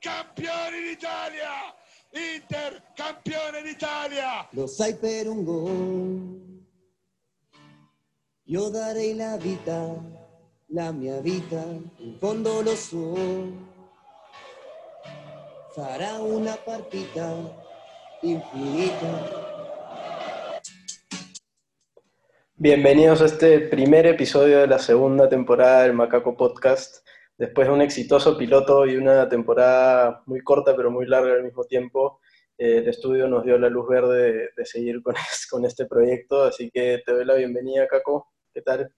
campione d'Italia! Inter, campione d'Italia! Lo sai per un gol. Io darei la vita, la mia vita, in fondo lo so. Farà una partita infinita. Bienvenidos a este primer episodio de la segunda temporada del Macaco Podcast. Después de un exitoso piloto y una temporada muy corta pero muy larga al mismo tiempo, eh, el estudio nos dio la luz verde de, de seguir con, es- con este proyecto, así que te doy la bienvenida, Caco. ¿Qué tal?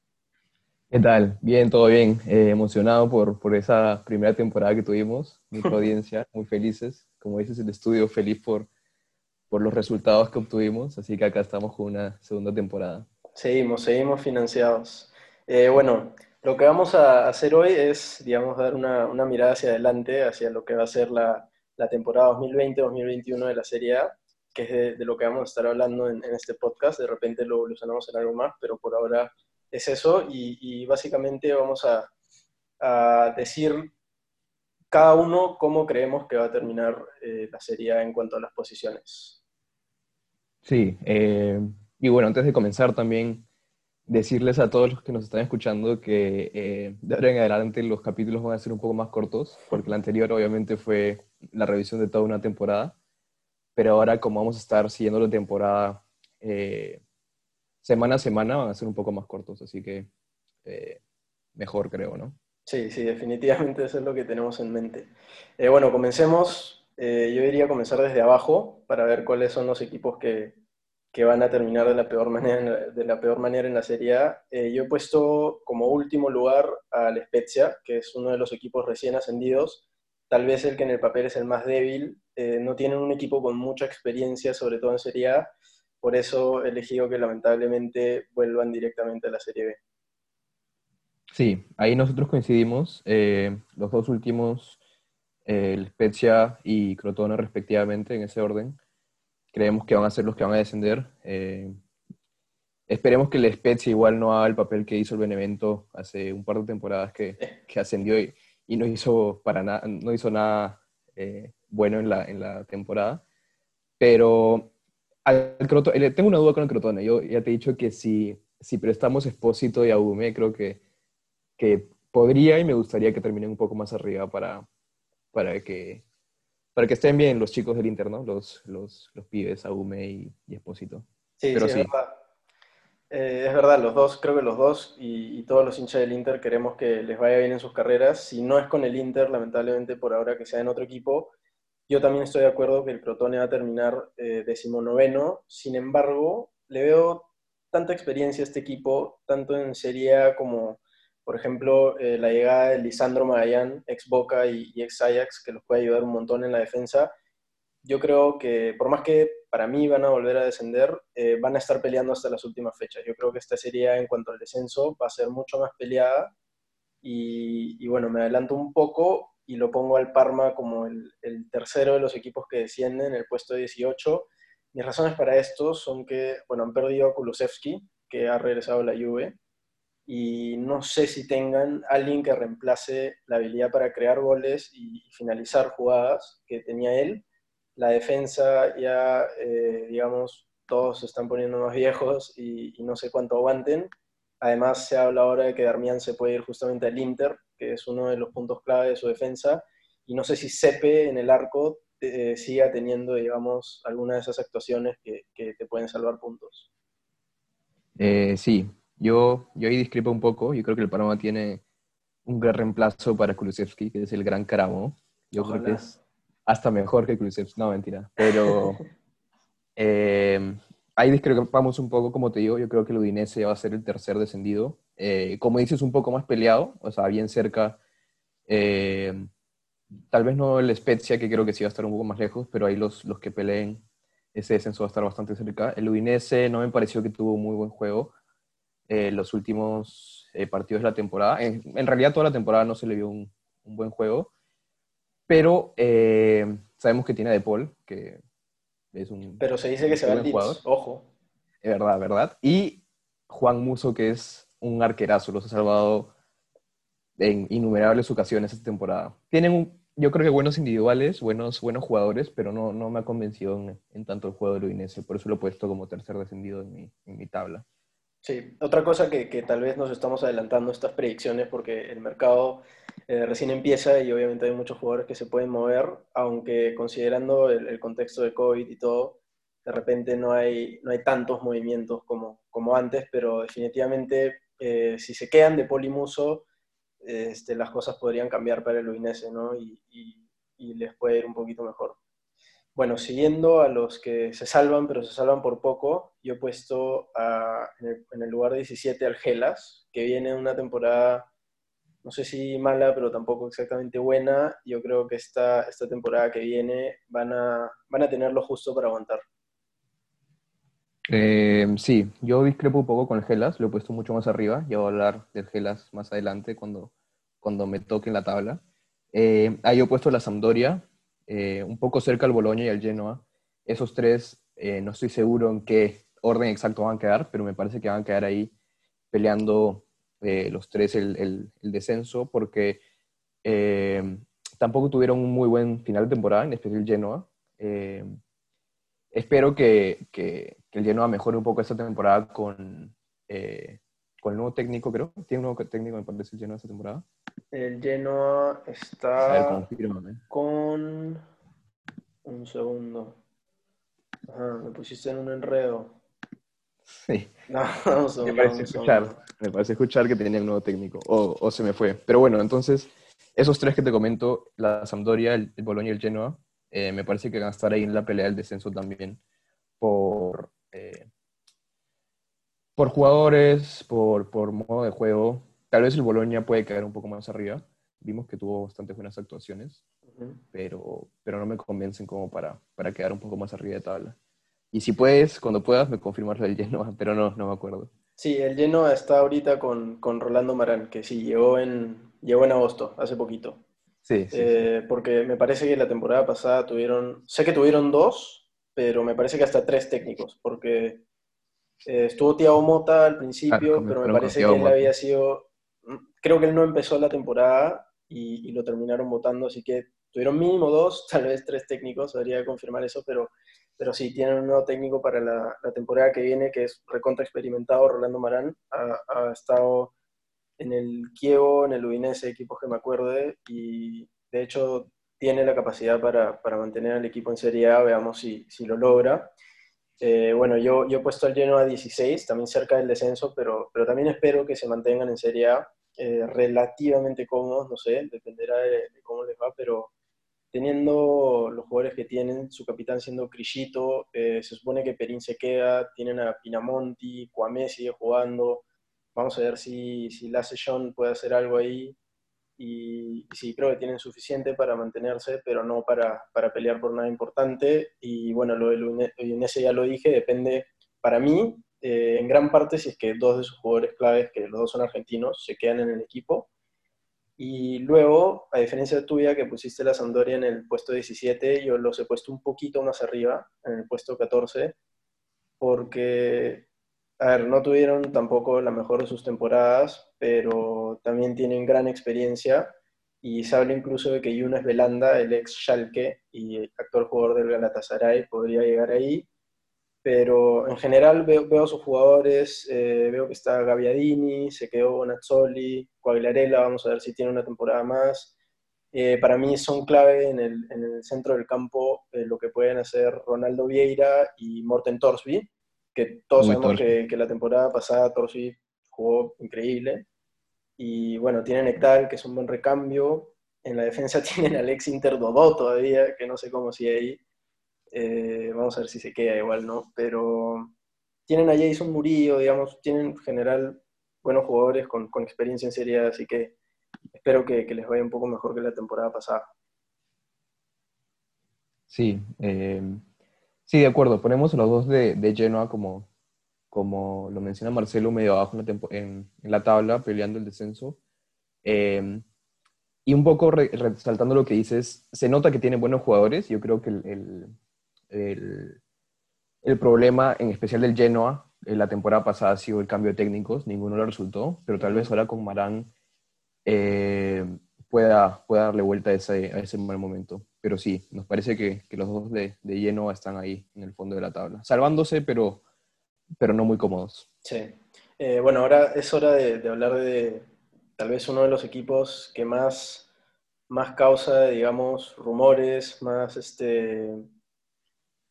¿Qué tal? Bien, todo bien. Eh, emocionado por, por esa primera temporada que tuvimos, mucha audiencia, muy felices. Como dices, el estudio feliz por, por los resultados que obtuvimos, así que acá estamos con una segunda temporada. Seguimos, seguimos financiados. Eh, bueno, lo que vamos a hacer hoy es, digamos, dar una, mirada hacia adelante, hacia lo que va a ser la, temporada 2020-2021 de la Serie A, que es de, lo que vamos a estar hablando en, este podcast. De repente lo evolucionamos en algo más, pero por ahora es eso. Y, y básicamente vamos a, a decir cada uno cómo creemos que va a terminar eh, la Serie A en cuanto a las posiciones. Sí, eh, y bueno, antes de comenzar también decirles a todos los que nos están escuchando que eh, de ahora en adelante los capítulos van a ser un poco más cortos, porque el anterior obviamente fue la revisión de toda una temporada, pero ahora como vamos a estar siguiendo la temporada eh, semana a semana van a ser un poco más cortos, así que eh, mejor creo, ¿no? Sí, sí, definitivamente eso es lo que tenemos en mente. Eh, bueno, comencemos. Yo diría comenzar desde abajo para ver cuáles son los equipos que, que van a terminar de la peor manera, de la peor manera en la Serie A. Eh, yo he puesto como último lugar al Spezia, que es uno de los equipos recién ascendidos, tal vez el que en el papel es el más débil. Eh, no tienen un equipo con mucha experiencia, sobre todo en Serie A, por eso he elegido que lamentablemente vuelvan directamente a la Serie B. Sí, ahí nosotros coincidimos. eh, los dos últimos, eh, el Spezia y Crotone respectivamente, en ese orden, creemos que van a ser los que van a descender. eh, esperemos que el Spezia igual no haga el papel que hizo el Benevento hace un par de temporadas que, que ascendió y, y no hizo para nada, no hizo nada eh, bueno en la, en la temporada. Pero al Crotone, tengo una duda con el Crotone. Yo ya te he dicho que si, si prestamos Espósito y Agume, creo que, que podría y me gustaría que terminen un poco más arriba para, para, que, para que estén bien los chicos del Inter, ¿no? Los, los, los pibes, Agume y, y Espósito. Sí, Pero sí, sí. es verdad. Eh, es verdad, los dos, creo que los dos y, y todos los hinchas del Inter queremos que les vaya bien en sus carreras. Si no es con el Inter, lamentablemente por ahora que sea en otro equipo. Yo también estoy de acuerdo que el Crotone va a terminar eh, decimonoveno. Sin embargo, le veo tanta experiencia a este equipo, tanto en Serie A como, por ejemplo, eh, la llegada de Lisandro Magallán, ex Boca y, ex Ajax, que los puede ayudar un montón en la defensa yo creo que por más que para mí van a volver a descender, eh, van a estar peleando hasta las últimas fechas. Yo creo que esta serie en cuanto al descenso va a ser mucho más peleada y, bueno, me adelanto un poco y lo pongo al Parma como el, el tercero de los equipos que descienden, el puesto 18. Mis razones para esto son que, bueno, han perdido a Kulusevski, que ha regresado a la Juve, y no sé si tengan alguien que reemplace la habilidad para crear goles y, finalizar jugadas que tenía él la defensa ya, eh, digamos, todos se están poniendo más viejos y, y no sé cuánto aguanten. Además, se habla ahora de que Darmian se puede ir justamente al Inter, que es uno de los puntos clave de su defensa. Y no sé si Sepe en el arco eh, siga teniendo, digamos, alguna de esas actuaciones que, que te pueden salvar puntos. Eh, sí, yo, yo ahí discrepo un poco. Yo creo que el Parma tiene un gran reemplazo para Kulusevski, que es el gran Caramo. Yo creo que es hasta mejor que Kulusevski. No, mentira. Pero eh, ahí discrepamos un poco, como te digo. Yo creo que el Udinese va a ser el tercer descendido. Eh, como dices, un poco más peleado, o sea, bien cerca. Eh, tal vez no el Spezia, que creo que sí va a estar un poco más lejos, pero ahí los, los que peleen ese descenso va a estar bastante cerca. El Udinese no me pareció que tuvo muy buen juego eh, los últimos eh, partidos de la temporada. En, en, realidad toda la temporada no se le vio un, un buen juego, pero eh, sabemos que tiene a De Paul, que es un... Pero se dice que se va al Leeds, jugador. ojo. Es verdad, verdad. Y Juan Muso, que es un arquerazo, los ha salvado en innumerables ocasiones esta temporada. Tienen un, yo creo que buenos individuales, buenos, buenos jugadores, pero no, no me ha convencido en, en tanto el juego de Udinese, por eso lo he puesto como tercer descendido en mi, en mi tabla. Sí, otra cosa que, que, tal vez nos estamos adelantando estas predicciones porque el mercado eh, recién empieza y obviamente hay muchos jugadores que se pueden mover, aunque considerando el, contexto de COVID y todo, de repente no hay, no hay tantos movimientos como, como antes, pero definitivamente eh, si se quedan de Polimuso, este, las cosas podrían cambiar para el Udinese, ¿no? Y, y les puede ir un poquito mejor. Bueno, siguiendo a los que se salvan, pero se salvan por poco, yo he puesto a, en, el, en, el, lugar 17 al Gelas, que viene una temporada, no sé si mala, pero tampoco exactamente buena. Yo creo que esta, esta temporada que viene van a, van a tener lo justo para aguantar. Eh, sí, yo discrepo un poco con el Gelas, lo he puesto mucho más arriba, ya voy a hablar del Gelas más adelante cuando, cuando me toque en la tabla. Eh, ahí he puesto la Sampdoria, eh, un poco cerca al Boloña y al Genoa. Esos tres, eh, no estoy seguro en qué orden exacto van a quedar, pero me parece que van a quedar ahí peleando eh, los tres el, descenso, porque tampoco tuvieron un muy buen final de temporada, en especial Genoa. espero que, que, el Genoa mejore un poco esta temporada con, con el nuevo técnico, creo. Tiene un nuevo técnico, me parece, el Genoa esta temporada. El Genoa está con... Un segundo. Ajá, me pusiste en un enredo. Sí. No, no, son, me, parece no, escuchar, me parece escuchar que tenía un nuevo técnico. O, o, se me fue. Pero bueno, entonces, esos tres que te comento, la Sampdoria, el, el Bologna y el Genoa, eh, me parece que van a estar ahí en la pelea del descenso también por... Eh, por jugadores, por, por modo de juego, tal vez el Boloña puede caer un poco más arriba. Vimos que tuvo bastante buenas actuaciones, uh -huh. pero, pero no me convencen como para, para quedar un poco más arriba de tabla. Y si puedes, cuando puedas, me confirmas el Genoa, pero no, no me acuerdo. Sí, el Genoa está ahorita con, con Rolando Marán, que sí, llegó en, llegó en agosto, hace poquito. Sí, sí, eh, sí, Porque me parece que la temporada pasada tuvieron, sé que tuvieron dos, pero me parece que hasta tres técnicos, porque eh, estuvo Thiago Mota al principio, ah, pero me parece que él Mota. había sido, creo que él no empezó la temporada y, y, lo terminaron votando, así que tuvieron mínimo dos, tal vez tres técnicos, habría confirmar eso, pero, pero sí, tienen un nuevo técnico para la, la temporada que viene, que es recontra experimentado, Rolando Marán, ha, ha, estado en el Kievo, en el Udinese, equipos que me acuerde, y de hecho tiene la capacidad para, para mantener al equipo en Serie A, veamos si, si lo logra. Eh, bueno, yo, yo he puesto al Genoa 16, también cerca del descenso, pero, pero también espero que se mantengan en Serie A eh, relativamente cómodos, no sé, dependerá de, cómo les va, pero teniendo los jugadores que tienen, su capitán siendo Crillito, eh, se supone que Perín se queda, tienen a Pinamonti, Kwame sigue jugando, vamos a ver si, si Lasse John puede hacer algo ahí, y, sí, creo que tienen suficiente para mantenerse, pero no para, para pelear por nada importante. Y bueno, lo del Udinese ya lo dije, depende para mí, eh, en gran parte, si es que dos de sus jugadores claves, que los dos son argentinos, se quedan en el equipo. Y luego, a diferencia de tuya, que pusiste la Sampdoria en el puesto 17, yo los he puesto un poquito más arriba, en el puesto 14, porque a ver, no tuvieron tampoco la mejor de sus temporadas, pero también tienen gran experiencia y se habla incluso de que Younes Belanda, el ex Schalke y actual jugador del Galatasaray, podría llegar ahí. Pero en general veo, a sus jugadores, eh, veo que está Gaviadini, se quedó Bonazzoli, Coaglarella, vamos a ver si tiene una temporada más. Eh, para mí son clave en el, en el centro del campo eh, lo que pueden hacer Ronaldo Vieira y Morten Torsby, que todos Muy sabemos que, que, la temporada pasada Torsi jugó increíble. Y bueno, tienen Ekdal, que es un buen recambio. En la defensa tienen a Alex Interdodó todavía, que no sé cómo sigue ahí. Eh, vamos a ver si se queda igual, ¿no? Pero tienen a Jason Murillo, digamos, tienen en general buenos jugadores con, con experiencia en Serie así que espero que, que, les vaya un poco mejor que la temporada pasada. Sí, eh, Sí, de acuerdo. Ponemos los dos de, de Genoa como, como lo menciona Marcelo, medio abajo en la, en, en la tabla, peleando el descenso. Eh, y un poco re, resaltando lo que dices, se nota que tiene buenos jugadores. Yo creo que el, el, el, problema, en especial del Genoa, en la temporada pasada ha sido el cambio de técnicos. Ninguno lo resultó, pero tal vez ahora con Marán eh, pueda, pueda darle vuelta a ese, a ese mal momento. Pero sí, nos parece que, que los dos de, de lleno están ahí en el fondo de la tabla, salvándose, pero, pero no muy cómodos. Sí. Eh, bueno, ahora es hora de, de, hablar de tal vez uno de los equipos que más, más causa, digamos, rumores, más, este,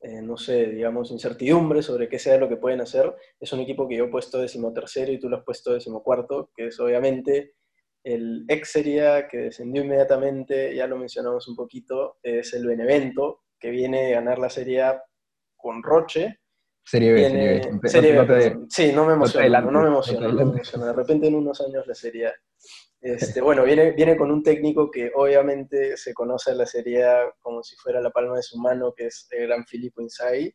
eh, no sé, digamos, incertidumbre sobre qué sea lo que pueden hacer. Es un equipo que yo he puesto decimotercero y tú lo has puesto decimocuarto, que es obviamente el ex sería que descendió inmediatamente, ya lo mencionamos un poquito, es el Benevento, que viene a ganar la serie con Roche. Serie B, serie B. sí, no me emociona, no, me emociona, De repente en unos años la serie este, bueno, viene, viene con un técnico que obviamente se conoce en la serie como si fuera la palma de su mano, que es el gran Filippo Inzaghi,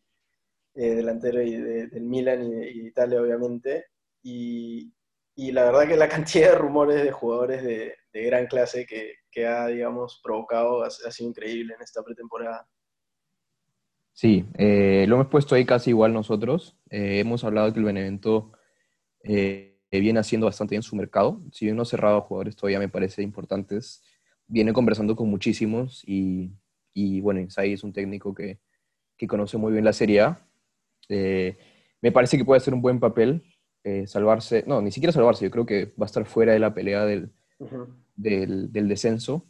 eh, delantero del Milan y de, Italia, obviamente. Y, y la verdad que la cantidad de rumores de jugadores de, de gran clase que, que, ha, digamos, provocado ha, sido increíble en esta pretemporada. Sí, eh, lo hemos puesto ahí casi igual nosotros. Eh, hemos hablado que el Benevento eh, viene haciendo bastante bien su mercado. Si bien no ha cerrado a jugadores todavía me parece importantes, viene conversando con muchísimos y, y bueno, Insai es un técnico que, que, conoce muy bien la Serie A. me parece que puede hacer un buen papel eh, salvarse, no, ni siquiera salvarse, yo creo que va a estar fuera de la pelea del, uh -huh. del, del, descenso.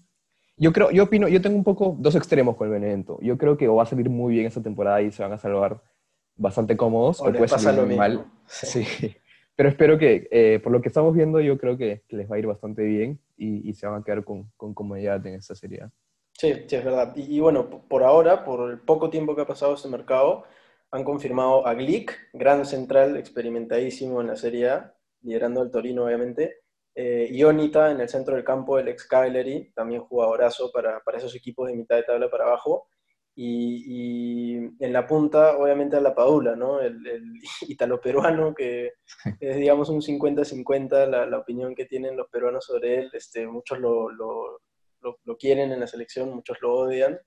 Yo creo, yo opino, yo tengo un poco dos extremos con el Benevento. Yo creo que o va a salir muy bien esta temporada y se van a salvar bastante cómodos, o, o puede salir muy mal. Sí. sí. Pero espero que, eh, por lo que estamos viendo, yo creo que, que les va a ir bastante bien y, y, se van a quedar con, con comodidad en esta serie. Sí, sí, es verdad. Y, y, bueno, por ahora, por el poco tiempo que ha pasado este mercado, han confirmado a Glick, gran central, experimentadísimo en la Serie A, liderando el Torino, obviamente. Eh, Ionita en el centro del campo, el ex Cagliari, también jugadorazo para, para esos equipos de mitad de tabla para abajo. Y, y en la punta, obviamente, a la Padula, ¿no? El, el italo-peruano, que es, digamos, un 50-50 la, la, opinión que tienen los peruanos sobre él. Este, muchos lo, lo, lo, lo quieren en la selección, muchos lo odian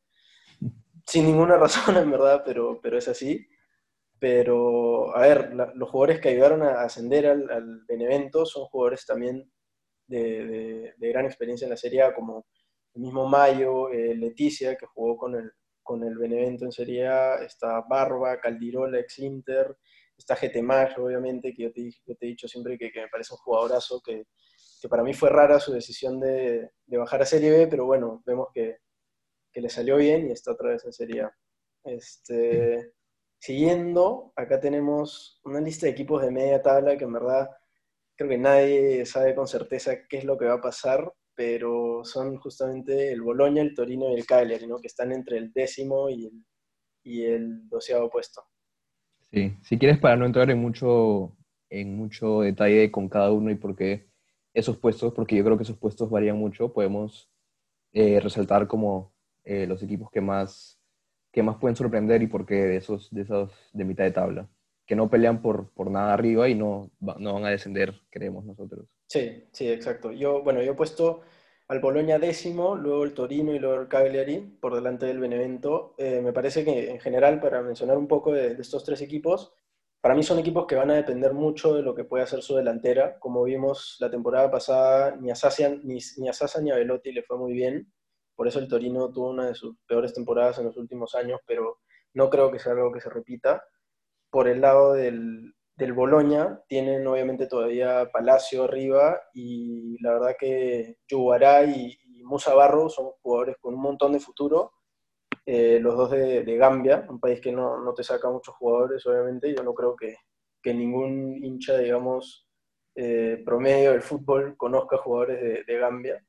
sin ninguna razón, en verdad, pero, pero es así. Pero, a ver, la, los jugadores que ayudaron a ascender al, al Benevento son jugadores también de, de, de, gran experiencia en la Serie A, como el mismo Mayo, eh, Leticia, que jugó con el, con el Benevento en Serie A, está Barba, Caldirola, ex Inter, está Getemayo, obviamente, que yo te, yo te, he dicho siempre que, que, me parece un jugadorazo, que, que para mí fue rara su decisión de, de bajar a Serie B, pero bueno, vemos que que le salió bien y está otra vez en Serie A. Este, siguiendo, acá tenemos una lista de equipos de media tabla que en verdad creo que nadie sabe con certeza qué es lo que va a pasar, pero son justamente el Boloña, el Torino y el Cagliari, ¿no? que están entre el décimo y el, y el doceavo puesto. Sí, si quieres para no entrar en mucho, en mucho detalle con cada uno y por qué esos puestos, porque yo creo que esos puestos varían mucho, podemos eh, resaltar como eh, los equipos que más, que más pueden sorprender y por qué de esos, de esos de mitad de tabla, que no pelean por, por nada arriba y no, no van a descender, creemos nosotros. Sí, sí, exacto. Yo, bueno, yo he puesto al Boloña décimo, luego el Torino y luego el Cagliari por delante del Benevento. Eh, me parece que en general, para mencionar un poco de, estos tres equipos, para mí son equipos que van a depender mucho de lo que puede hacer su delantera. Como vimos la temporada pasada, ni a Sasa ni, a, ni a Velotti le fue muy bien. Por eso el Torino tuvo una de sus peores temporadas en los últimos años, pero no creo que sea algo que se repita. Por el lado del, del Boloña, tienen obviamente todavía Palacio arriba y la verdad que Yugará y, y, Musa Barro son jugadores con un montón de futuro. Eh, los dos de, Gambia, un país que no, no, te saca muchos jugadores, obviamente. Yo no creo que, que ningún hincha, digamos, eh, promedio del fútbol conozca jugadores de Gambia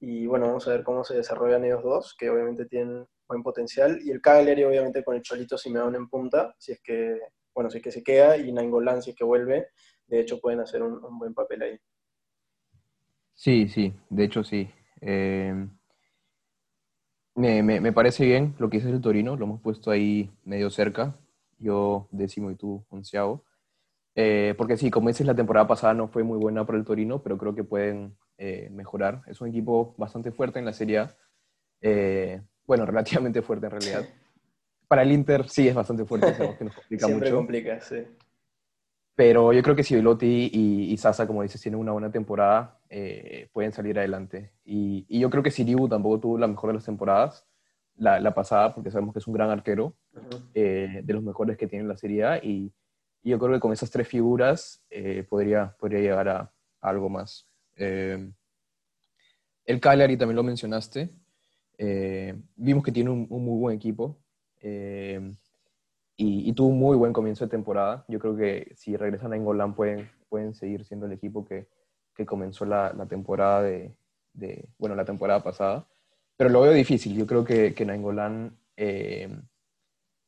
y bueno, vamos a ver cómo se desarrollan ellos dos, que obviamente tienen buen potencial, y el Cagliari obviamente con el Cholito Simeone en punta, si es que, bueno, si es que se queda, y Nainggolan si es que vuelve, de hecho pueden hacer un, buen papel ahí. Sí, sí, de hecho sí. Eh, me, me, me, parece bien lo que dice el Torino, lo hemos puesto ahí medio cerca, yo décimo y tú onceavo. Eh, porque sí, como dices, la temporada pasada no fue muy buena para el Torino, pero creo que pueden eh, mejorar. Es un equipo bastante fuerte en la Serie A. Eh, bueno, relativamente fuerte en realidad. Para el Inter sí es bastante fuerte, sabemos que nos complica Siempre mucho. complica, sí. Pero yo creo que si Velotti y, y Sasa, como dices, tienen una buena temporada, eh, pueden salir adelante. Y, y, yo creo que Siribu tampoco tuvo la mejor de las temporadas, la, la pasada, porque sabemos que es un gran arquero, eh, de los mejores que tiene la Serie A. Y, y, yo creo que con esas tres figuras eh, podría, podría llegar a, a algo más. El Cagliari también lo mencionaste. vimos que tiene un, muy buen equipo. Eh, y, tuvo un muy buen comienzo de temporada. Yo creo que si regresan a Engolán pueden, pueden seguir siendo el equipo que, que comenzó la, la temporada de, bueno, la temporada pasada. Pero lo veo difícil. Yo creo que, que Nainggolan eh,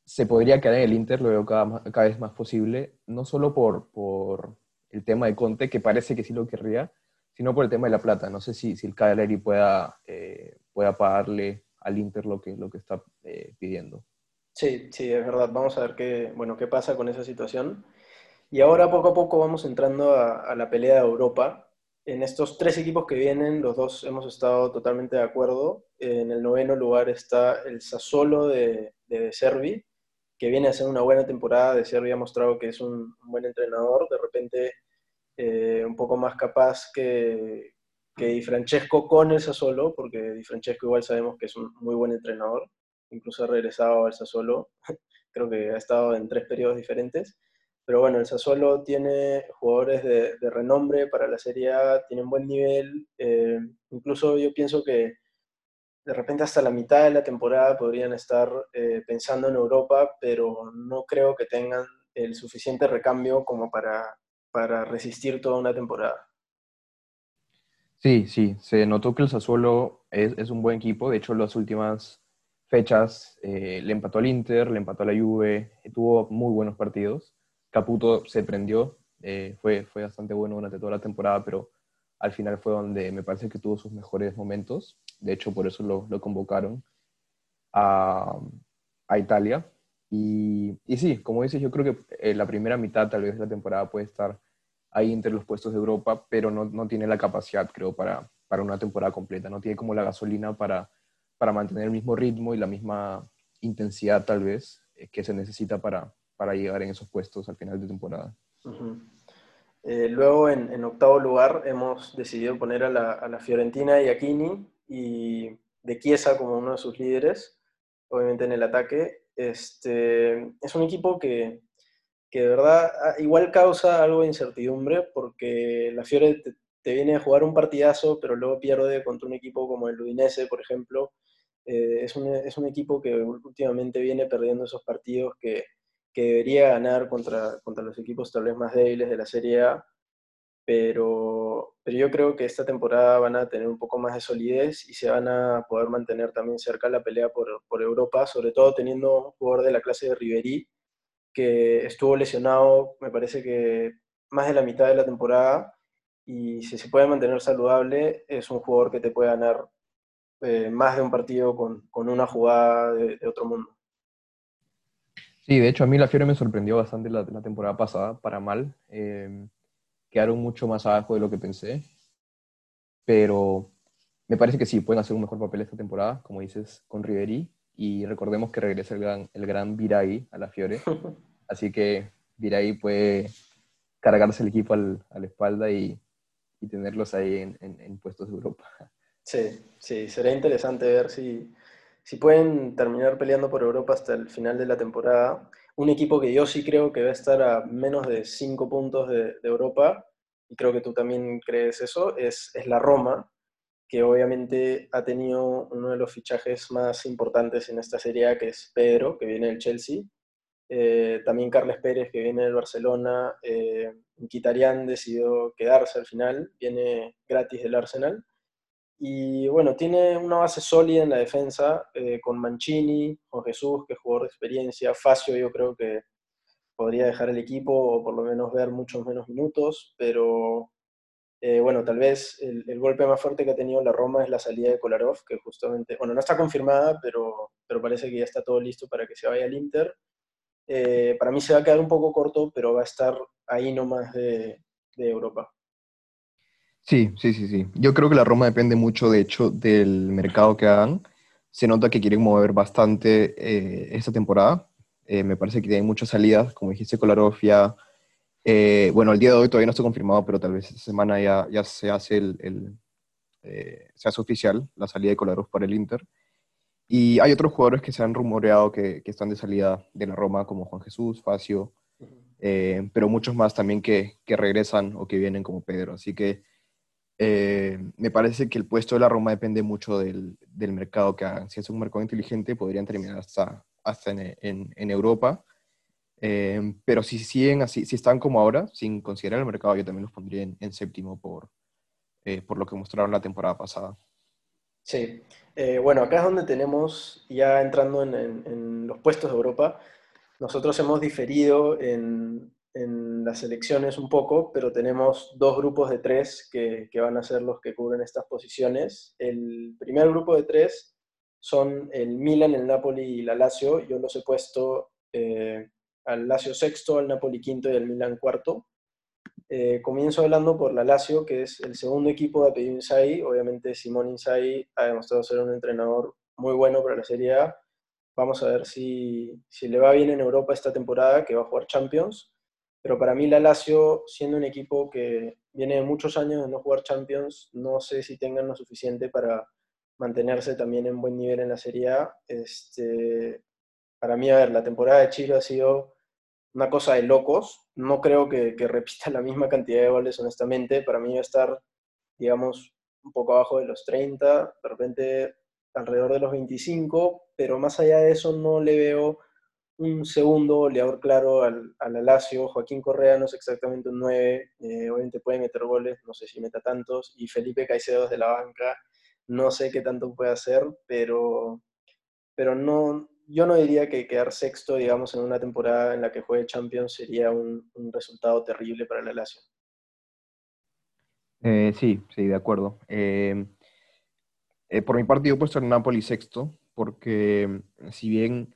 se podría quedar en el Inter, lo veo cada, cada vez más posible, no solo por, por el tema de Conte, que parece que sí lo querría, sino por el tema de la plata. No sé si, si el Cagliari pueda, eh, pueda pagarle al Inter lo que, lo que está eh, pidiendo. Sí, sí, es verdad. Vamos a ver qué, bueno, qué pasa con esa situación. Y ahora poco a poco vamos entrando a, la pelea de Europa. En estos tres equipos que vienen, los dos hemos estado totalmente de acuerdo. En el noveno lugar está el Sassuolo de, de, Servi, que viene a hacer una buena temporada. De Servi ha mostrado que es un buen entrenador, de repente eh, un poco más capaz que, que Di Francesco con el Sassuolo, porque Di Francesco igual sabemos que es un muy buen entrenador incluso ha regresado al Sassuolo, creo que ha estado en tres periodos diferentes. Pero bueno, el Sassuolo tiene jugadores de, renombre para la Serie A, tienen buen nivel. Eh, incluso yo pienso que de repente hasta la mitad de la temporada podrían estar eh, pensando en Europa, pero no creo que tengan el suficiente recambio como para, para resistir toda una temporada. Sí, sí, se notó que el Sassuolo es, un buen equipo. De hecho, las últimas fechas, eh, le empató al Inter, le empató a la Juve, tuvo muy buenos partidos. Caputo se prendió, eh, fue, fue bastante bueno durante toda la temporada, pero al final fue donde me parece que tuvo sus mejores momentos. De hecho, por eso lo, lo convocaron a, a Italia. Y, y, sí, como dices, yo creo que eh, la primera mitad tal vez de la temporada puede estar ahí entre los puestos de Europa, pero no, no tiene la capacidad, creo, para, para una temporada completa. No tiene como la gasolina para para mantener el mismo ritmo y la misma intensidad tal vez eh, que se necesita para, para llegar en esos puestos al final de temporada. Uh -huh. eh, luego en, en, octavo lugar hemos decidido poner a la, a la Fiorentina y a Kini y de Chiesa como uno de sus líderes, obviamente en el ataque. Este, es un equipo que, que de verdad ah, igual causa algo de incertidumbre porque la Fiore te, viene a jugar un partidazo, pero luego pierde contra un equipo como el Udinese, por ejemplo, eh, es, un, es, un, equipo que últimamente viene perdiendo esos partidos que, que, debería ganar contra, contra los equipos tal vez más débiles de la Serie A, pero, pero yo creo que esta temporada van a tener un poco más de solidez y se van a poder mantener también cerca la pelea por, por Europa, sobre todo teniendo un jugador de la clase de Riverí que estuvo lesionado, me parece que más de la mitad de la temporada, y si se puede mantener saludable, es un jugador que te puede ganar eh, más de un partido con, con una jugada de, otro mundo. Sí, de hecho a mí la Fiore me sorprendió bastante la, la temporada pasada, para mal. Eh, quedaron mucho más abajo de lo que pensé, pero me parece que sí, pueden hacer un mejor papel esta temporada, como dices, con Riveri, y recordemos que regresa el gran, el gran Virai a la Fiore, así que Virai puede cargarse el equipo al, a la espalda y, y tenerlos ahí en, en, en puestos de Europa. Sí, sí, sería interesante ver si, si pueden terminar peleando por Europa hasta el final de la temporada. Un equipo que yo sí creo que va a estar a menos de 5 puntos de, Europa, y creo que tú también crees eso, es, es la Roma, que obviamente ha tenido uno de los fichajes más importantes en esta serie, que es Pedro, que viene del Chelsea. Eh, también Carles Pérez, que viene del Barcelona. Eh, Quitarian decidió quedarse al final, viene gratis del Arsenal. Y bueno, tiene una base sólida en la defensa, eh, con Mancini, con Jesús, que es jugador de experiencia. Facio yo creo que podría dejar el equipo o por lo menos ver muchos menos minutos, pero eh, bueno, tal vez el, golpe más fuerte que ha tenido la Roma es la salida de Kolarov, que justamente, bueno, no está confirmada, pero, pero parece que ya está todo listo para que se vaya al Inter. Eh, para mí se va a quedar un poco corto, pero va a estar ahí nomás de, de Europa. Sí, sí, sí, sí. Yo creo que la Roma depende mucho, de hecho, del mercado que hagan. Se nota que quieren mover bastante eh, esta temporada. Eh, me parece que tienen muchas salidas, como dijiste, Kolarov ya Eh, bueno, el día de hoy todavía no está confirmado, pero tal vez esta semana ya, ya se hace el, eh, se hace oficial la salida de Kolarov para el Inter. Y hay otros jugadores que se han rumoreado que, que están de salida de la Roma, como Juan Jesús, Facio, eh, pero muchos más también que, que, regresan o que vienen como Pedro. Así que eh, me parece que el puesto de la Roma depende mucho del, del, mercado que hagan. Si es un mercado inteligente, podrían terminar hasta, hasta en, en, Europa. Eh, pero si siguen así, si están como ahora, sin considerar el mercado, yo también los pondría en, séptimo por, eh, por lo que mostraron la temporada pasada. Sí, bueno, acá es donde tenemos, ya entrando en, en, en, los puestos de Europa, nosotros hemos diferido en, en, las elecciones un poco, pero tenemos dos grupos de tres que, que, van a ser los que cubren estas posiciones. El primer grupo de tres son el Milan, el Napoli y la Lazio. Yo los he puesto eh, al Lazio sexto, al Napoli quinto y al Milan cuarto. Eh, comienzo hablando por la Lazio, que es el segundo equipo de apellido Inzaghi. Obviamente Simón Inzaghi ha demostrado ser un entrenador muy bueno para la Serie A. Vamos a ver si, si, le va bien en Europa esta temporada, que va a jugar Champions. Pero para mí la Lazio, siendo un equipo que viene de muchos años de no jugar Champions, no sé si tengan lo suficiente para mantenerse también en buen nivel en la Serie A. Este, para mí, a ver, la temporada de Chile ha sido una cosa de locos. No creo que, repita la misma cantidad de goles, honestamente. Para mí va a estar, digamos, un poco abajo de los 30, de repente alrededor de los 25, pero más allá de eso no le veo un segundo goleador claro al, al Alacio. Joaquín Correa no es exactamente un 9, eh, obviamente puede meter goles, no sé si meta tantos, y Felipe Caicedo de la banca, no sé qué tanto puede hacer, pero, pero no, yo no diría que quedar sexto, digamos, en una temporada en la que juegue Champions sería un, resultado terrible para la Lazio. Eh, sí, sí, de acuerdo. Eh, eh, por mi parte, yo he puesto Napoli sexto, porque si bien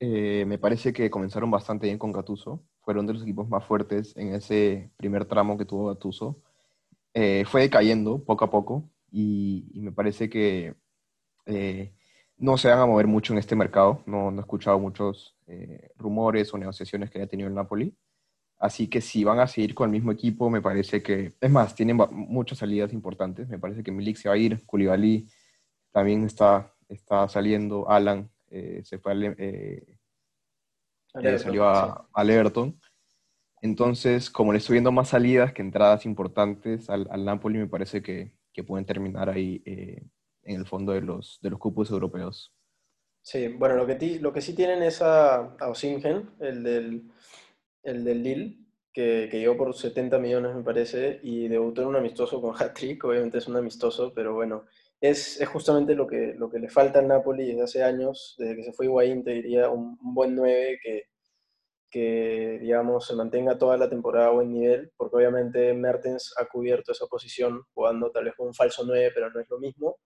eh, me parece que comenzaron bastante bien con Gattuso, fueron de los equipos más fuertes en ese primer tramo que tuvo Gattuso, eh, fue decayendo poco a poco y, me parece que no se van a mover mucho en este mercado. No, no he escuchado muchos eh, rumores o negociaciones que haya tenido el Napoli. Así que si van a seguir con el mismo equipo, me parece que, es más, tienen muchas salidas importantes. Me parece que Milik se va a ir, Koulibaly también está, está saliendo, Alan eh, se fue al, eh, eh, salió a, al Everton. Entonces, como le estoy viendo más salidas que entradas importantes al, al Napoli, me parece que, que pueden terminar ahí eh, en el fondo de los, de los cupos europeos. Sí, bueno, lo que, ti, lo que sí tienen es a, a Osimhen, el del, el del Lille, que, que, llegó por 70 millones, me parece, y debutó en un amistoso con hat-trick, obviamente es un amistoso, pero bueno, es, es, justamente lo que, lo que le falta al Napoli desde hace años, desde que se fue Higuaín, te diría, un, buen 9 que, que, digamos, se mantenga toda la temporada a buen nivel, porque obviamente Mertens ha cubierto esa posición jugando tal vez con un falso 9, pero no es lo mismo.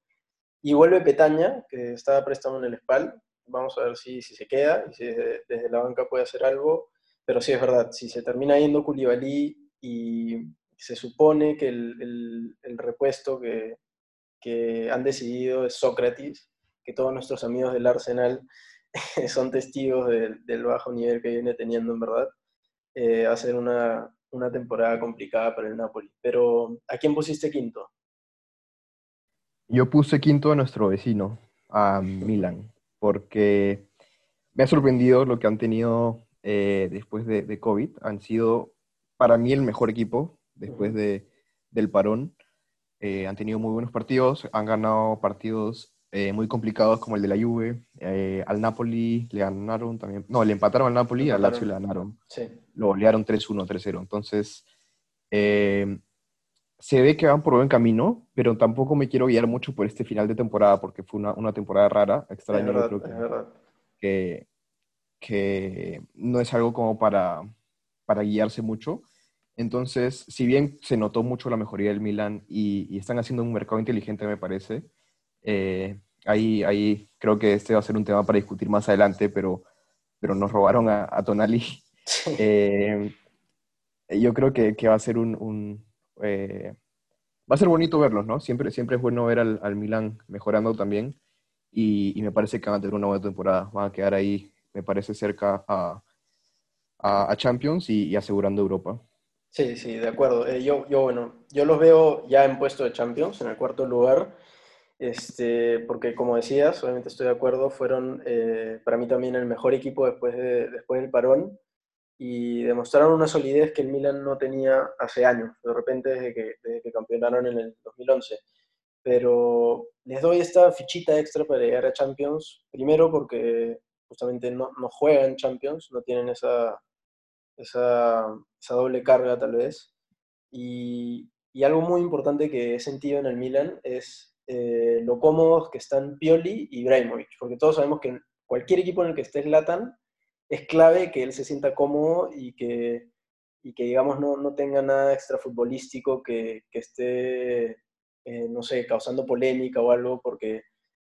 Y vuelve Petaña, que estaba préstamo en el SPAL. Vamos a ver si, si se queda y si desde, desde, la banca puede hacer algo. Pero sí es verdad, si se termina yendo Koulibaly y se supone que el, el, el repuesto que, que, han decidido es Sócrates, que todos nuestros amigos del Arsenal son testigos de, del bajo nivel que viene teniendo en verdad, eh, va a ser una, una temporada complicada para el Napoli. Pero ¿a quién pusiste quinto? Yo puse quinto a nuestro vecino, a Milan, porque me ha sorprendido lo que han tenido eh, después de, de, COVID. Han sido, para mí, el mejor equipo después de, del parón. Eh, han tenido muy buenos partidos, han ganado partidos eh, muy complicados como el de la Juve. Eh, al Napoli le ganaron también, no, le empataron al Napoli, al Lazio le ganaron. Sí. Lo golearon 3-1, 3-0. Entonces, se ve que van por buen camino, pero tampoco me quiero guiar mucho por este final de temporada, porque fue una, una temporada rara, extraña. Verdad, creo que. Que, que, no es algo como para, para guiarse mucho. Entonces, si bien se notó mucho la mejoría del Milan y, y están haciendo un mercado inteligente, me parece, eh, ahí, ahí creo que este va a ser un tema para discutir más adelante, pero, pero nos robaron a, a Tonali. eh, yo creo que, que, va a ser un, un eh, va a ser bonito verlos, ¿no? Siempre, siempre es bueno ver al, al Milan mejorando también y, y, me parece que van a tener una buena temporada. Van a quedar ahí, me parece, cerca a, a, Champions y, asegurando Europa. Sí, sí, de acuerdo. Eh, yo, yo, bueno, yo los veo ya en puesto de Champions, en el cuarto lugar, este, porque como decías, obviamente estoy de acuerdo, fueron eh, para mí también el mejor equipo después, de, después del parón y demostraron una solidez que el Milan no tenía hace años, de repente desde que, desde que campeonaron en el 2011. Pero les doy esta fichita extra para llegar a Champions, primero porque justamente no, no juegan Champions, no tienen esa, esa, esa doble carga tal vez. Y, algo muy importante que he sentido en el Milan es eh, lo cómodos que están Pioli y Ibrahimovic, porque todos sabemos que cualquier equipo en el que esté Latan es clave que él se sienta cómodo y que, y que digamos, no, no tenga nada extra futbolístico que, que esté, eh, no sé, causando polémica o algo, porque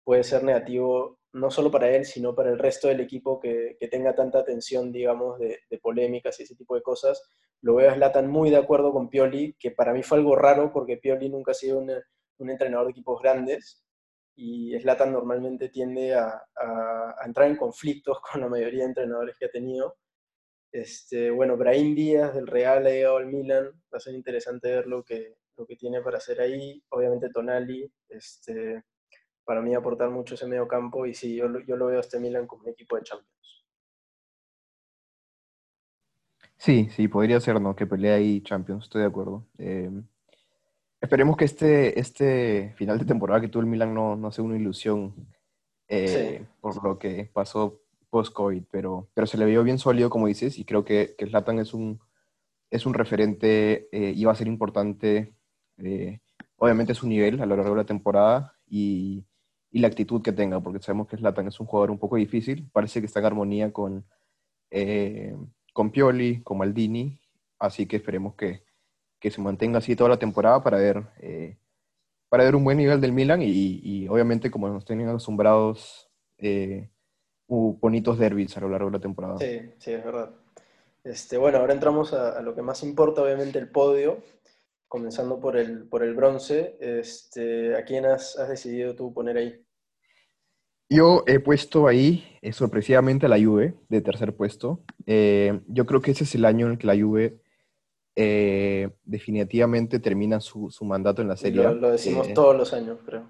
puede ser negativo no solo para él, sino para el resto del equipo que, tenga tanta atención, digamos, de, polémicas y ese tipo de cosas. Lo veo a Zlatan muy de acuerdo con Pioli, que para mí fue algo raro porque Pioli nunca ha sido un entrenador de equipos grandes y Zlatan normalmente tiende a, entrar en conflictos con la mayoría de entrenadores que ha tenido. Este, bueno, Brahim Díaz del Real ha llegado al Milan, va a ser interesante ver lo que, lo que tiene para hacer ahí. Obviamente Tonali, este, para mí aportar mucho ese medio campo y sí, yo, yo lo veo a este Milan como un equipo de Champions. Sí, sí, podría ser, ¿no? Que pelea ahí Champions, estoy de acuerdo. Em, esperemos que este, este final de temporada que tuvo el Milan no, no sea una ilusión eh, por lo que pasó post-COVID, pero, pero se le vio bien sólido, como dices, y creo que, que Zlatan es un, es un referente eh, y va a ser importante, eh, obviamente, su nivel a lo largo de la temporada y, y la actitud que tenga, porque sabemos que Zlatan es un jugador un poco difícil, parece que está en armonía con, eh, con Pioli, con Maldini, así que esperemos que, que, se mantenga así toda la temporada para ver, eh, para ver un buen nivel del Milan y, y obviamente como nos tienen acostumbrados eh, bonitos derbis a lo largo de la temporada. Sí, sí, es verdad. Este, bueno, ahora entramos a, a, lo que más importa, obviamente el podio comenzando por el, por el bronce, este, ¿a quién has, has, decidido tú poner ahí? Yo he puesto ahí eh, sorpresivamente a la Juve de tercer puesto. Eh, yo creo que ese es el año en el que la Juve eh, definitivamente termina su, su, mandato en la serie. Lo, lo decimos todos los años, creo.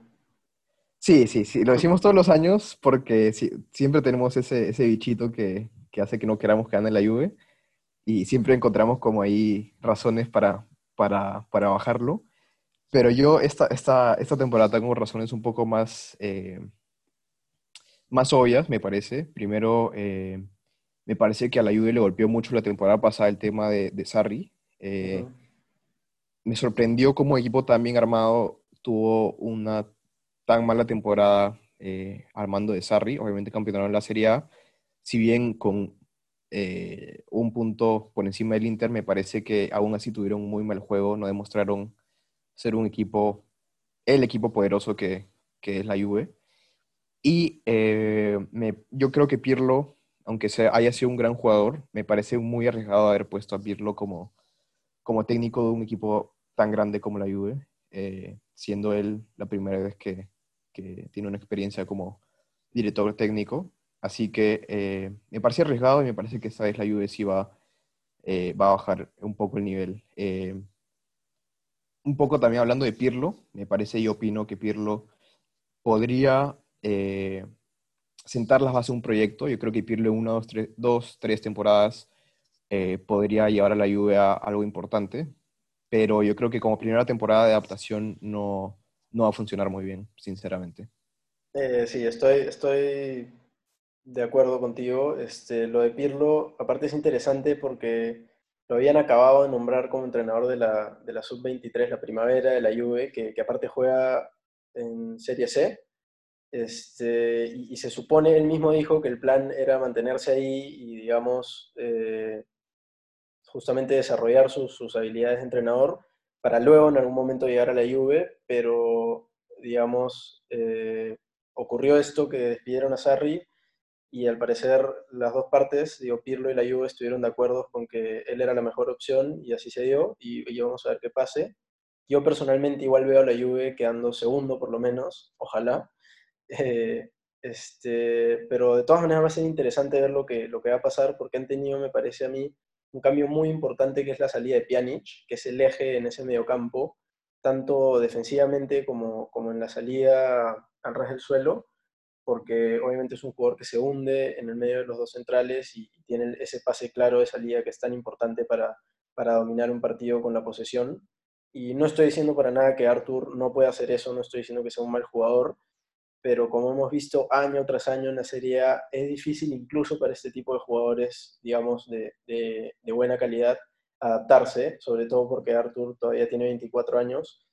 Sí, sí, sí, lo decimos todos los años porque siempre tenemos ese, ese bichito que, que, hace que no queramos que gane la Juve y siempre encontramos como ahí razones para, para, para bajarlo. Pero yo esta, esta, esta temporada tengo razones un poco más, eh, más obvias, me parece. Primero, eh, me parece que a la Juve le golpeó mucho la temporada pasada el tema de, de Sarri. Eh, me sorprendió como equipo tan bien armado tuvo una tan mala temporada armando de Sarri. Obviamente campeonaron en la Serie A, si bien con eh, un punto por encima del Inter, me parece que aún así tuvieron muy mal juego, no demostraron ser un equipo, el equipo poderoso que, que es la Juve. Y eh, me, yo creo que Pirlo, aunque sea, haya sido un gran jugador, me parece muy arriesgado haber puesto a Pirlo como, como técnico de un equipo tan grande como la Juve, eh, siendo él la primera vez que, que tiene una experiencia como director técnico. Así que eh, me parece arriesgado y me parece que esta vez la Juve sí va, eh, va a bajar un poco el nivel. Eh, un poco también hablando de Pirlo, me parece y opino que Pirlo podría sentar las bases de un proyecto. Yo creo que Pirlo en una, dos, tres, dos, tres temporadas podría llevar a la Juve a algo importante, pero yo creo que como primera temporada de adaptación no, no va a funcionar muy bien, sinceramente. sí, estoy, estoy de acuerdo contigo. Este, lo de Pirlo, aparte es interesante porque lo habían acabado de nombrar como entrenador de la, de la Sub-23, la primavera de la Juve, que, que, aparte juega en Serie C. Este, y, se supone, él mismo dijo que el plan era mantenerse ahí y, digamos, eh, justamente desarrollar sus, sus, habilidades de entrenador para luego en algún momento llegar a la Juve, pero, digamos, eh, ocurrió esto que despidieron a Sarri y al parecer las dos partes, digo, Pirlo y la Juve estuvieron de acuerdo con que él era la mejor opción y así se dio y, vamos a ver qué pase. Yo personalmente igual veo a la Juve quedando segundo por lo menos, ojalá, eh, Este, pero de todas maneras va a ser interesante ver lo que, lo que va a pasar porque han tenido, me parece a mí, un cambio muy importante que es la salida de Pjanic, que es el eje en ese mediocampo, tanto defensivamente como, como en la salida al ras del suelo, porque obviamente es un jugador que se hunde en el medio de los dos centrales y, tiene ese pase claro de salida que es tan importante para, para dominar un partido con la posesión. Y no estoy diciendo para nada que Arthur no pueda hacer eso, no estoy diciendo que sea un mal jugador, pero como hemos visto año tras año en la Serie es difícil incluso para este tipo de jugadores, digamos, de, de, buena calidad, adaptarse, sobre todo porque Arthur todavía tiene 24 años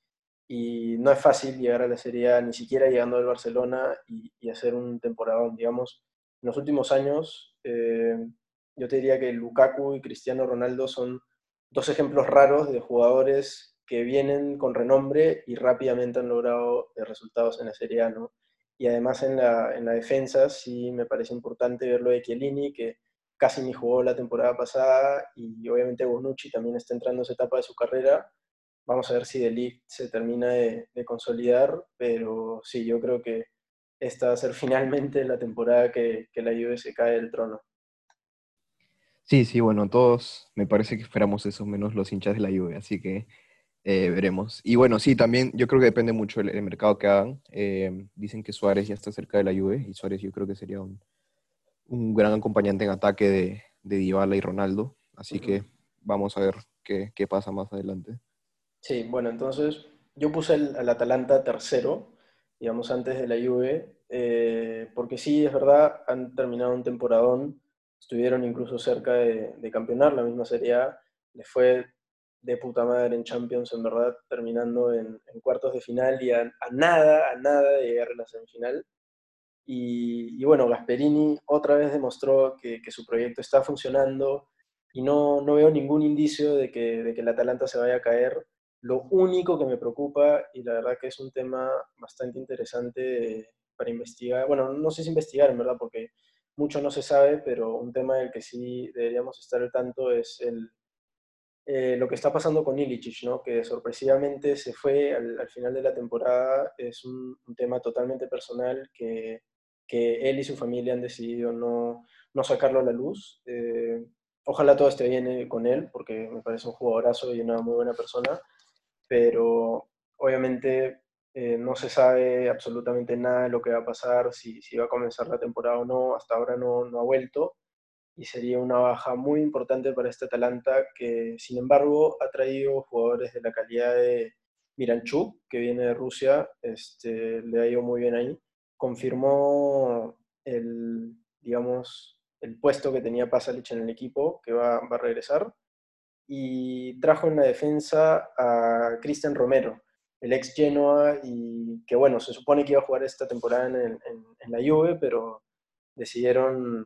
y no es fácil llegar a la Serie A, ni siquiera llegando al Barcelona y, hacer un temporada, digamos, en los últimos años, eh, yo te diría que Lukaku y Cristiano Ronaldo son dos ejemplos raros de jugadores que vienen con renombre y rápidamente han logrado eh, resultados en la Serie A. Y además en la, en la defensa sí me parece importante ver lo de Chiellini, que casi ni jugó la temporada pasada, y obviamente Bonucci también está entrando a esa etapa de su carrera. Vamos a ver si De se termina de, consolidar, pero sí, yo creo que esta va a ser finalmente la temporada que, que la Juve se cae del trono. Sí, sí, bueno, todos me parece que esperamos eso, menos los hinchas de la Juve, así que eh, veremos. Y bueno, sí, también yo creo que depende mucho del, mercado que hagan. Eh, dicen que Suárez ya está cerca de la Juve y Suárez yo creo que sería un, un gran acompañante en ataque de, de Dybala y Ronaldo. Así que vamos a ver qué, qué, pasa más adelante. Sí, bueno, entonces yo puse al Atalanta tercero, digamos, antes de la Juve, eh, porque sí, es verdad, han terminado un temporadón, estuvieron incluso cerca de, campeonar la misma Serie A, les fue de puta madre en Champions, en verdad, terminando en, cuartos de final y a, nada, a nada de llegar a la semifinal. Y, bueno, Gasperini otra vez demostró que, su proyecto está funcionando y no, no veo ningún indicio de que, de que el Atalanta se vaya a caer. Lo único que me preocupa, y la verdad que es un tema bastante interesante para investigar, bueno, no sé si investigar en verdad, porque mucho no se sabe, pero un tema del que sí deberíamos estar al tanto es el, eh, lo que está pasando con Ilicic, ¿no? que sorpresivamente se fue al, final de la temporada, es un, tema totalmente personal que, que, él y su familia han decidido no, no sacarlo a la luz. Eh, ojalá todo esté bien eh, con él, porque me parece un jugadorazo y una muy buena persona, pero obviamente no se sabe absolutamente nada de lo que va a pasar, si, si va a comenzar la temporada o no, hasta ahora no, no ha vuelto y sería una baja muy importante para este Atalanta que, sin embargo, ha traído jugadores de la calidad de Miranchuk, que viene de Rusia, este, le ha ido muy bien ahí. Confirmó el, digamos, el puesto que tenía Pasalic en el equipo, que va, va a regresar. Y trajo en la defensa a Cristian Romero, el ex Genoa, y que bueno, se supone que iba a jugar esta temporada en, en, en la Juve, pero decidieron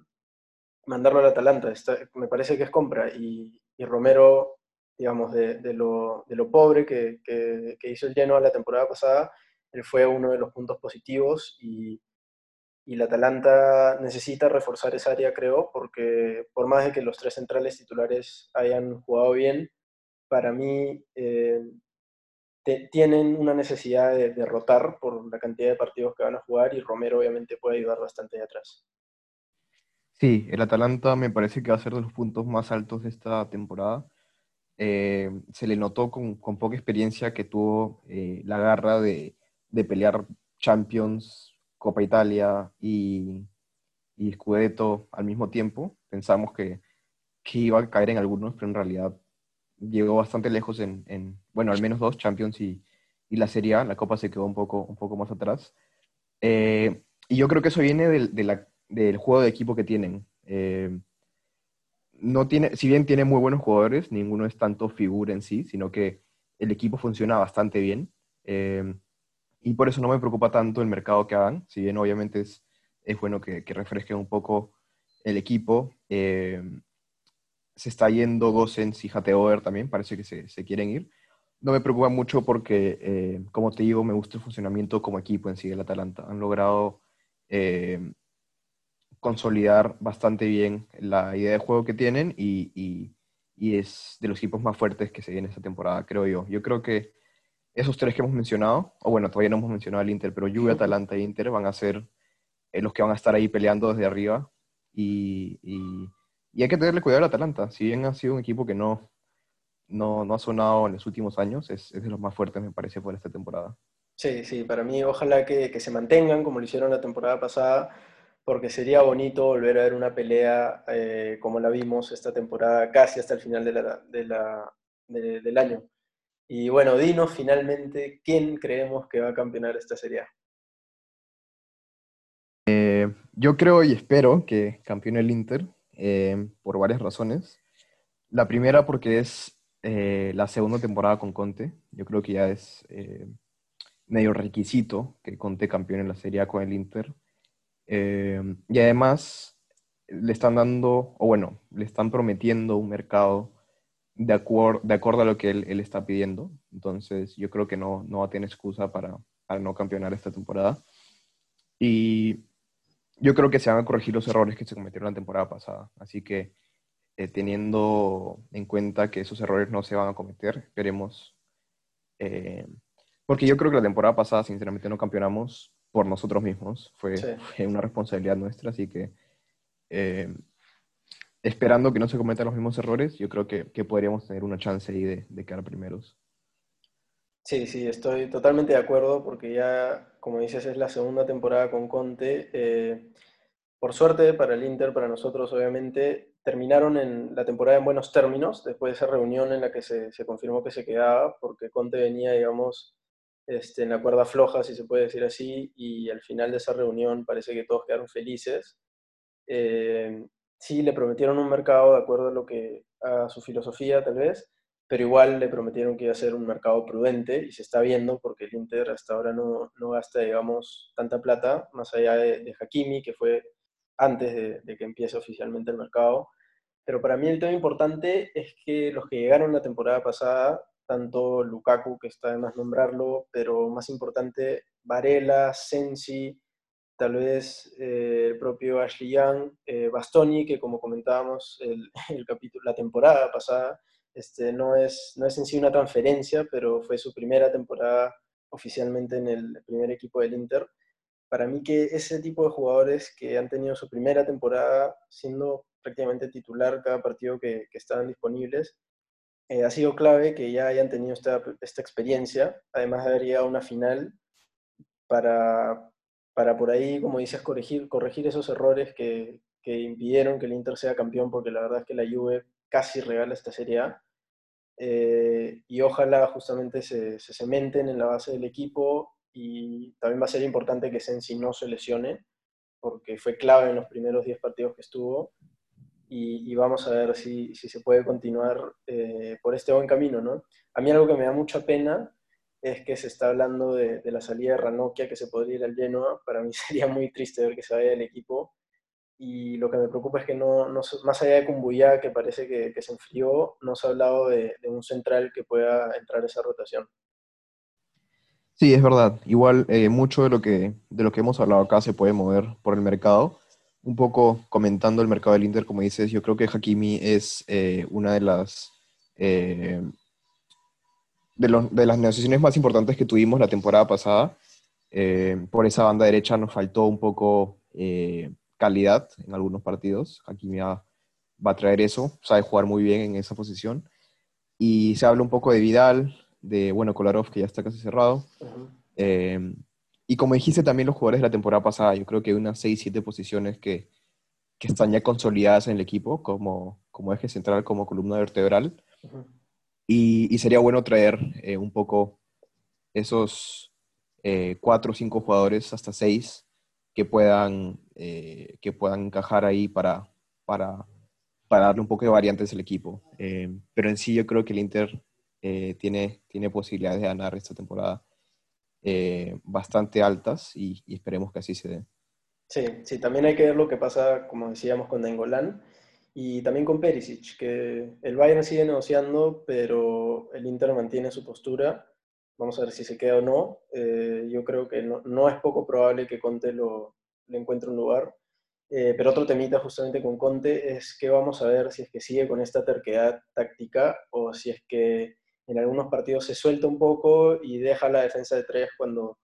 mandarlo al Atalanta. me parece que es compra. Y, Romero, digamos, de, lo, pobre que, hizo el lleno la temporada pasada, él fue uno de los puntos positivos y, y el Atalanta necesita reforzar esa área, creo, porque por más de que los tres centrales titulares hayan jugado bien, para mí eh, tienen una necesidad de, de, rotar por la cantidad de partidos que van a jugar y Romero obviamente puede ayudar bastante de atrás. Sí, el Atalanta me parece que va a ser de los puntos más altos de esta temporada. Eh, se le notó con, poca experiencia que tuvo eh, la garra de, pelear Champions, Copa Italia y, y Scudetto al mismo tiempo. Pensamos que, iba a caer en algunos, pero en realidad llegó bastante lejos en, bueno, al menos dos Champions y, la Serie A. La Copa se quedó un poco, un poco más atrás. Eh, y yo creo que eso viene de la del juego de equipo que tienen. Eh, no tiene, si bien tiene muy buenos jugadores, ninguno es tanto figura en sí, sino que el equipo funciona bastante bien. Eh, y por eso no me preocupa tanto el mercado que hagan, si bien obviamente es, es bueno que, que, refresquen un poco el equipo. Eh, se está yendo Gosens y Jateoer también, parece que se, se, quieren ir. No me preocupa mucho porque, como te digo, me gusta el funcionamiento como equipo en sí del Atalanta. Han logrado consolidar bastante bien la idea de juego que tienen y, y, es de los equipos más fuertes que se viene esta temporada, creo yo. Yo creo que esos tres que hemos mencionado, o bueno, todavía no hemos mencionado al Inter, pero Juve, Atalanta e Inter van a ser eh, los que van a estar ahí peleando desde arriba. Y, y, hay que tenerle cuidado al Atalanta. Si bien ha sido un equipo que no, no, no ha sonado en los últimos años, es, es, de los más fuertes, me parece, por esta temporada. Sí, sí, para mí ojalá que, que, se mantengan como lo hicieron la temporada pasada, porque sería bonito volver a ver una pelea eh, como la vimos esta temporada, casi hasta el final de la, de la, del año. Y bueno, dinos finalmente quién creemos que va a campeonar esta serie. Eh, yo creo y espero que campeone el Inter eh, por varias razones. La primera porque es eh, la segunda temporada con Conte. Yo creo que ya es medio requisito que Conte campeone la Serie A con el Inter. y además le están dando, o bueno, le están prometiendo un mercado de, de acuerdo a lo que él, él, está pidiendo. Entonces, yo creo que no, no va a tener excusa para, para, no campeonar esta temporada. Y yo creo que se van a corregir los errores que se cometieron la temporada pasada. Así que, eh, teniendo en cuenta que esos errores no se van a cometer, esperemos. Eh, porque yo creo que la temporada pasada, sinceramente, no campeonamos por nosotros mismos. Fue, fue una responsabilidad nuestra, así que. Eh, esperando que no se cometan los mismos errores, yo creo que, que podríamos tener una chance ahí de, de, quedar primeros. Sí, sí, estoy totalmente de acuerdo porque ya, como dices, es la segunda temporada con Conte. Eh, por suerte para el Inter, para nosotros obviamente, terminaron en la temporada en buenos términos, después de esa reunión en la que se, se confirmó que se quedaba, porque Conte venía, digamos, este, en la cuerda floja, si se puede decir así, y al final de esa reunión parece que todos quedaron felices. Eh, sí le prometieron un mercado de acuerdo a, lo que, a su filosofía tal vez, pero igual le prometieron que iba a ser un mercado prudente y se está viendo porque el Inter hasta ahora no, no gasta, digamos, tanta plata, más allá de, de Hakimi, que fue antes de, de, que empiece oficialmente el mercado. Pero para mí el tema importante es que los que llegaron la temporada pasada, tanto Lukaku, que está de más nombrarlo, pero más importante, Varela, Sensi, tal vez eh, el propio Ashley Young, eh, Bastoni, que como comentábamos el, capítulo, la temporada pasada, este, no, es, no es en sí una transferencia, pero fue su primera temporada oficialmente en el primer equipo del Inter. Para mí que ese tipo de jugadores que han tenido su primera temporada siendo prácticamente titular cada partido que, que estaban disponibles, eh, ha sido clave que ya hayan tenido esta, esta experiencia, además de haber una final para, para por ahí, como dices, corregir, corregir esos errores que, que, impidieron que el Inter sea campeón, porque la verdad es que la Juve casi regala esta Serie A. Eh, y ojalá justamente se, se, cementen en la base del equipo y también va a ser importante que Sensi no se lesione, porque fue clave en los primeros 10 partidos que estuvo. Y, vamos a ver si, si se puede continuar eh, por este buen camino, ¿no? A mí algo que me da mucha pena es que se está hablando de, la salida de Ranocchia, que se podría ir al Genoa. Para mí sería muy triste ver que se vaya del equipo. Y lo que me preocupa es que no, no más allá de Kumbuya, que parece que, se enfrió, no se ha hablado de, de, un central que pueda entrar a esa rotación. Sí, es verdad. Igual eh, mucho de lo, que, de lo que hemos hablado acá se puede mover por el mercado. Un poco comentando el mercado del Inter, como dices, yo creo que Hakimi es eh, una de las... Eh, de, los, de, las negociaciones más importantes que tuvimos la temporada pasada. Eh, por esa banda derecha nos faltó un poco eh, calidad en algunos partidos. Hakimi va, va a traer eso, sabe jugar muy bien en esa posición. Y se habla un poco de Vidal, de, bueno, Kolarov, que ya está casi cerrado. Eh, y como dijiste también los jugadores de la temporada pasada, yo creo que hay unas 6, 7 posiciones que, que están ya consolidadas en el equipo, como, como eje central, como columna vertebral. Y, sería bueno traer eh, un poco esos eh, cuatro o cinco jugadores, hasta seis, que puedan, eh, que puedan encajar ahí para, para, para, darle un poco de variantes al equipo. Pero en sí yo creo que el Inter tiene, tiene posibilidades de ganar esta temporada bastante altas y, y, esperemos que así se dé. Sí, sí, también hay que ver lo que pasa, como decíamos, con Dengolán y también con Perisic, que el Bayern sigue negociando, pero el Inter mantiene su postura. Vamos a ver si se queda o no. Eh, yo creo que no, no, es poco probable que Conte lo, le encuentre un lugar. Eh, pero otro temita justamente con Conte es que vamos a ver si es que sigue con esta terquedad táctica o si es que en algunos partidos se suelta un poco y deja la defensa de tres cuando,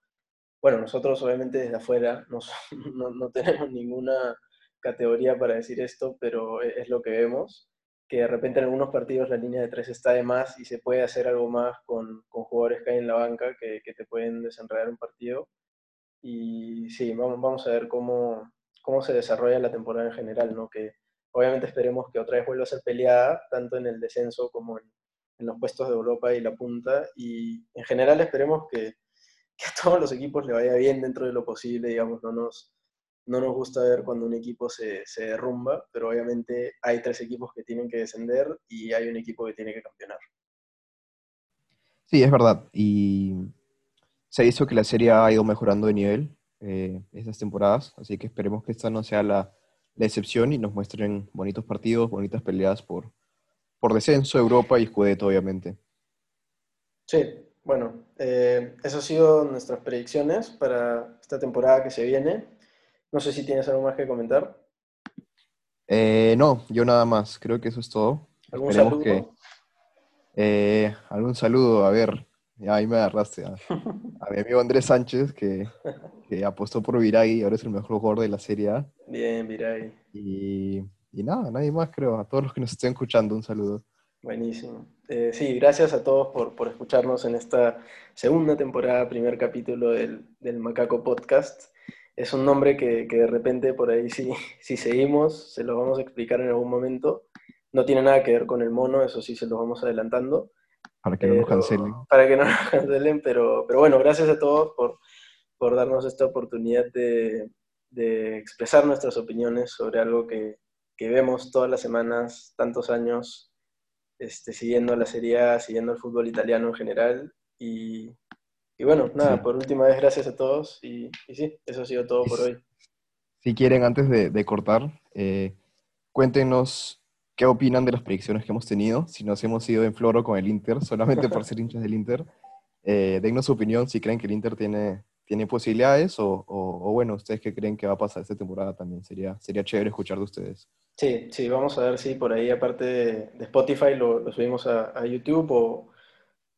bueno, nosotros obviamente desde afuera no, no, no tenemos ninguna categoría para decir esto, pero e, es lo que vemos, que de repente en algunos partidos la línea de tres está de más y se puede hacer algo más con, con jugadores que hay en la banca que, que, te pueden desenredar un partido. Y sí, vamos, vamos a ver cómo, cómo se desarrolla la temporada en general, ¿no? Que obviamente esperemos que otra vez vuelva a ser peleada, tanto en el descenso como en, los puestos de Europa y la punta. Y en general esperemos que, que a todos los equipos le vaya bien dentro de lo posible, digamos, no nos, no nos gusta ver cuando un equipo se, se, derrumba, pero obviamente hay tres equipos que tienen que descender y hay un equipo que tiene que campeonar. Sí, es verdad. Y se ha visto que la serie ha ido mejorando de nivel eh, estas temporadas, así que esperemos que esta no sea la, la, excepción y nos muestren bonitos partidos, bonitas peleas por, por descenso, Europa y Scudetto, obviamente. Sí, bueno, eh, esas han sido nuestras predicciones para esta temporada que se viene. No sé si tienes algo más que comentar. Eh, no, yo nada más. Creo que eso es todo. ¿Algún Esperemos saludo? Que, eh, algún saludo, a ver, ahí me agarraste. A, a mi amigo Andrés Sánchez, que, que, apostó por Viragui, ahora es el mejor jugador de la Serie A. Bien, Viragui. Y, y nada, nadie más creo. A todos los que nos estén escuchando, un saludo. Buenísimo. Eh, sí, gracias a todos por, por, escucharnos en esta segunda temporada, primer capítulo del, del Macaco Podcast es un nombre que, que, de repente por ahí si, si seguimos, se lo vamos a explicar en algún momento. No tiene nada que ver con el mono, eso sí se lo vamos adelantando. Para que no nos cancelen. Para que no nos cancelen, pero, pero bueno, gracias a todos por, por darnos esta oportunidad de, de, expresar nuestras opiniones sobre algo que, que, vemos todas las semanas, tantos años, este, siguiendo la Serie A, siguiendo el fútbol italiano en general. Y, y bueno, nada, sí. por última vez, gracias a todos y, y, sí, eso ha sido todo por hoy. Si quieren, antes de, de cortar, eh, cuéntenos qué opinan de las predicciones que hemos tenido, si nos hemos ido en floro con el Inter, solamente por ser hinchas del Inter. Eh, dennos su opinión si creen que el Inter tiene, tiene posibilidades o, o, o, bueno, ustedes qué creen que va a pasar esta temporada también. Sería, sería chévere escuchar de ustedes. Sí, sí, vamos a ver si por ahí, aparte de, de Spotify, lo, lo subimos a, a YouTube o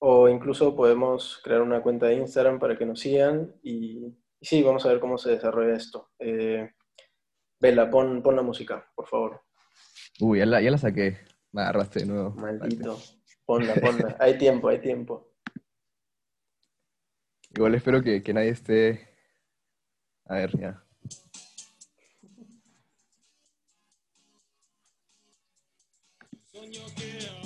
o incluso podemos crear una cuenta de Instagram para que nos sigan y, y sí, vamos a ver cómo se desarrolla esto. Eh, Vela, pon, pon, la música, por favor. Uy, ya la, ya la saqué. Me agarraste de nuevo. Maldito. Ponla, ponla. hay tiempo, hay tiempo. Igual espero que, que nadie esté... A ver, ya. Sueño que